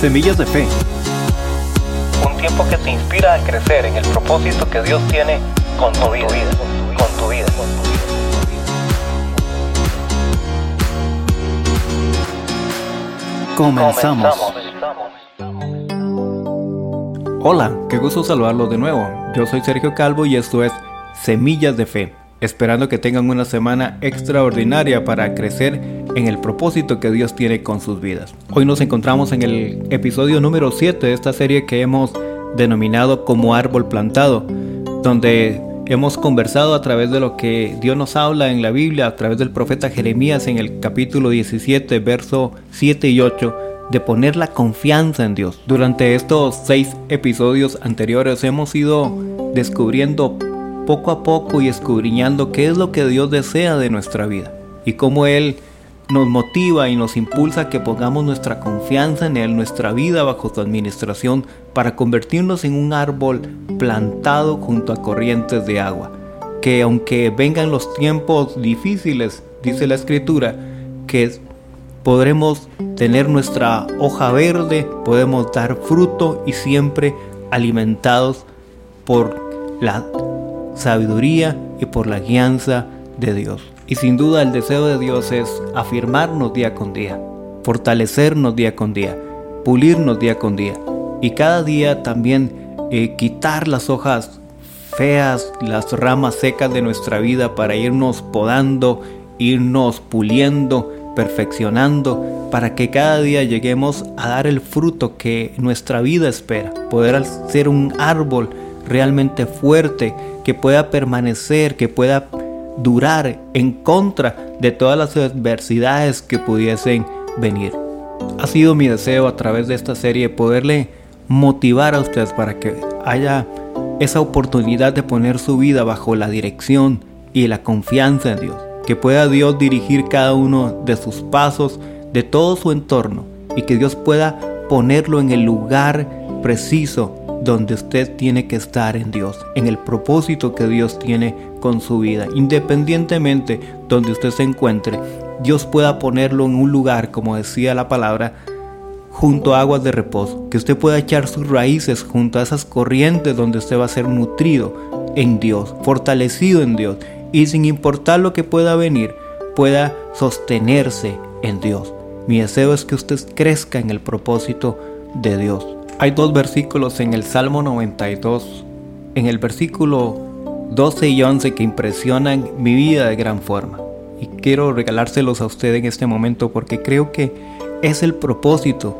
Semillas de Fe. Un tiempo que te inspira a crecer en el propósito que Dios tiene con tu vida. Con tu vida. Comenzamos. Hola, qué gusto saludarlos de nuevo. Yo soy Sergio Calvo y esto es Semillas de Fe, esperando que tengan una semana extraordinaria para crecer en el propósito que Dios tiene con sus vidas. Hoy nos encontramos en el episodio número 7 de esta serie que hemos denominado como árbol plantado, donde hemos conversado a través de lo que Dios nos habla en la Biblia, a través del profeta Jeremías en el capítulo 17, verso 7 y 8, de poner la confianza en Dios. Durante estos seis episodios anteriores hemos ido descubriendo poco a poco y escudriñando qué es lo que Dios desea de nuestra vida y cómo Él nos motiva y nos impulsa que pongamos nuestra confianza en Él, nuestra vida bajo su administración, para convertirnos en un árbol plantado junto a corrientes de agua. Que aunque vengan los tiempos difíciles, dice la Escritura, que podremos tener nuestra hoja verde, podemos dar fruto y siempre alimentados por la sabiduría y por la guianza de Dios. Y sin duda el deseo de Dios es afirmarnos día con día, fortalecernos día con día, pulirnos día con día. Y cada día también eh, quitar las hojas feas, las ramas secas de nuestra vida para irnos podando, irnos puliendo, perfeccionando, para que cada día lleguemos a dar el fruto que nuestra vida espera, poder ser un árbol realmente fuerte, que pueda permanecer, que pueda durar en contra de todas las adversidades que pudiesen venir. Ha sido mi deseo a través de esta serie poderle motivar a ustedes para que haya esa oportunidad de poner su vida bajo la dirección y la confianza en Dios. Que pueda Dios dirigir cada uno de sus pasos, de todo su entorno y que Dios pueda ponerlo en el lugar preciso donde usted tiene que estar en Dios, en el propósito que Dios tiene con su vida. Independientemente donde usted se encuentre, Dios pueda ponerlo en un lugar, como decía la palabra, junto a aguas de reposo, que usted pueda echar sus raíces junto a esas corrientes donde usted va a ser nutrido en Dios, fortalecido en Dios y sin importar lo que pueda venir, pueda sostenerse en Dios. Mi deseo es que usted crezca en el propósito de Dios. Hay dos versículos en el Salmo 92, en el versículo 12 y 11 que impresionan mi vida de gran forma. Y quiero regalárselos a usted en este momento porque creo que es el propósito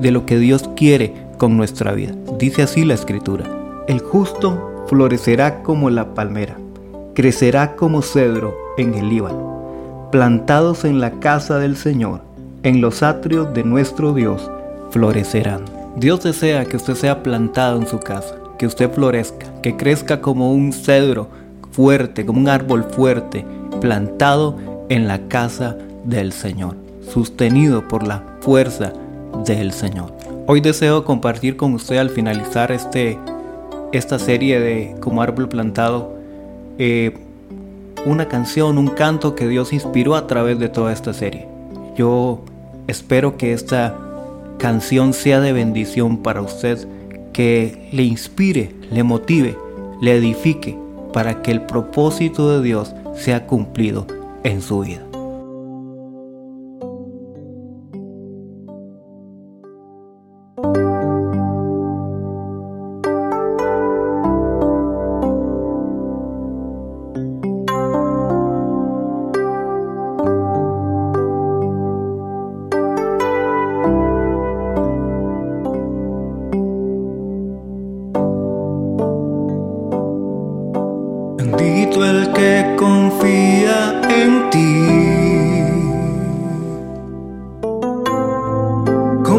de lo que Dios quiere con nuestra vida. Dice así la escritura. El justo florecerá como la palmera, crecerá como cedro en el Líbano, plantados en la casa del Señor, en los atrios de nuestro Dios, florecerán. Dios desea que usted sea plantado en su casa, que usted florezca, que crezca como un cedro fuerte, como un árbol fuerte, plantado en la casa del Señor, sostenido por la fuerza del Señor. Hoy deseo compartir con usted al finalizar este, esta serie de Como árbol plantado, eh, una canción, un canto que Dios inspiró a través de toda esta serie. Yo espero que esta canción sea de bendición para usted, que le inspire, le motive, le edifique para que el propósito de Dios sea cumplido en su vida.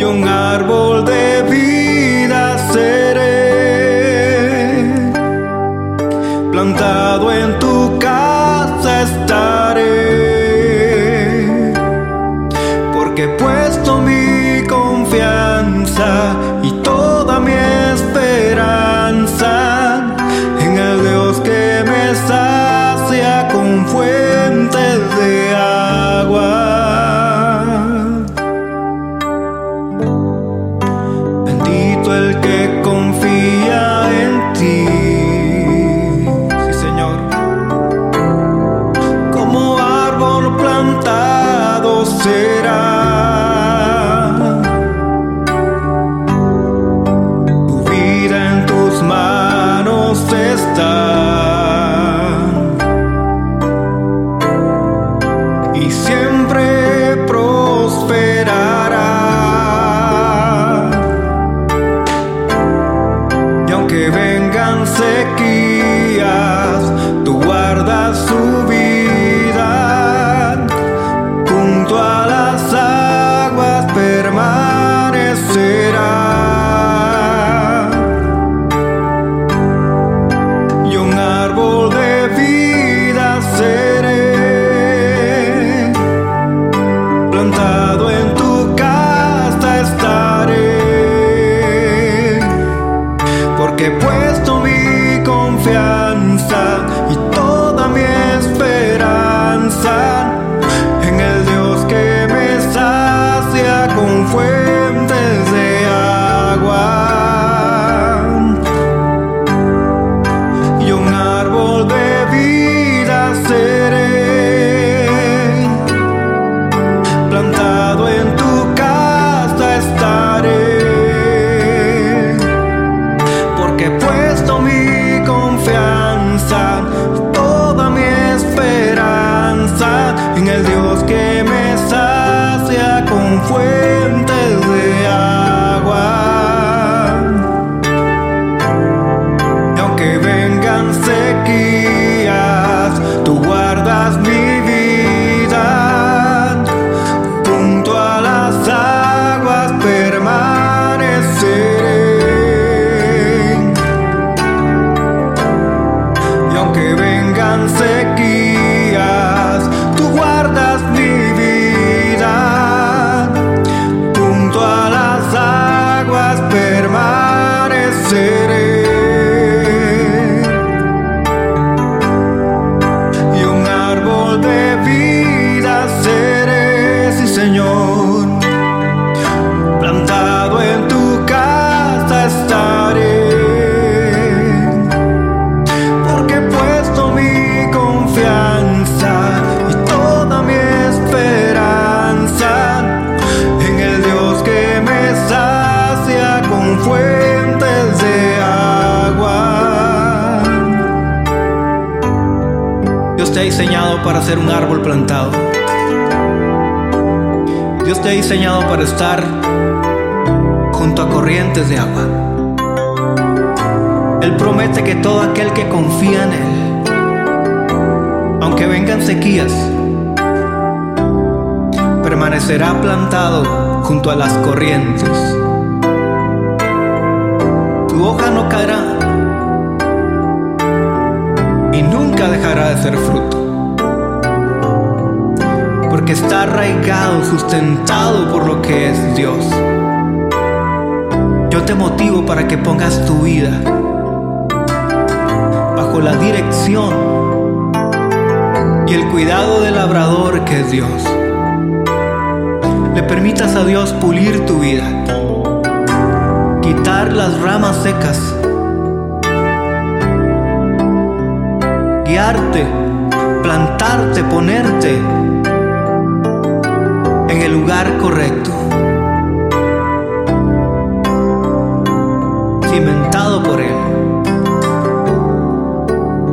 y un árbol de vida seré, plantado en tu plantado diseñado para ser un árbol plantado. Dios te ha diseñado para estar junto a corrientes de agua. Él promete que todo aquel que confía en Él, aunque vengan sequías, permanecerá plantado junto a las corrientes. Tu hoja no caerá y nunca dejará de ser fruto. Porque está arraigado, sustentado por lo que es Dios. Yo te motivo para que pongas tu vida bajo la dirección y el cuidado del labrador que es Dios. Le permitas a Dios pulir tu vida, quitar las ramas secas, guiarte, plantarte, ponerte en el lugar correcto. Cimentado por Él.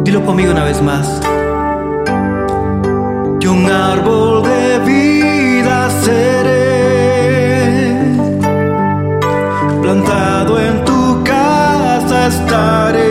Dilo conmigo una vez más. Yo un árbol de vida seré, plantado en tu casa estaré,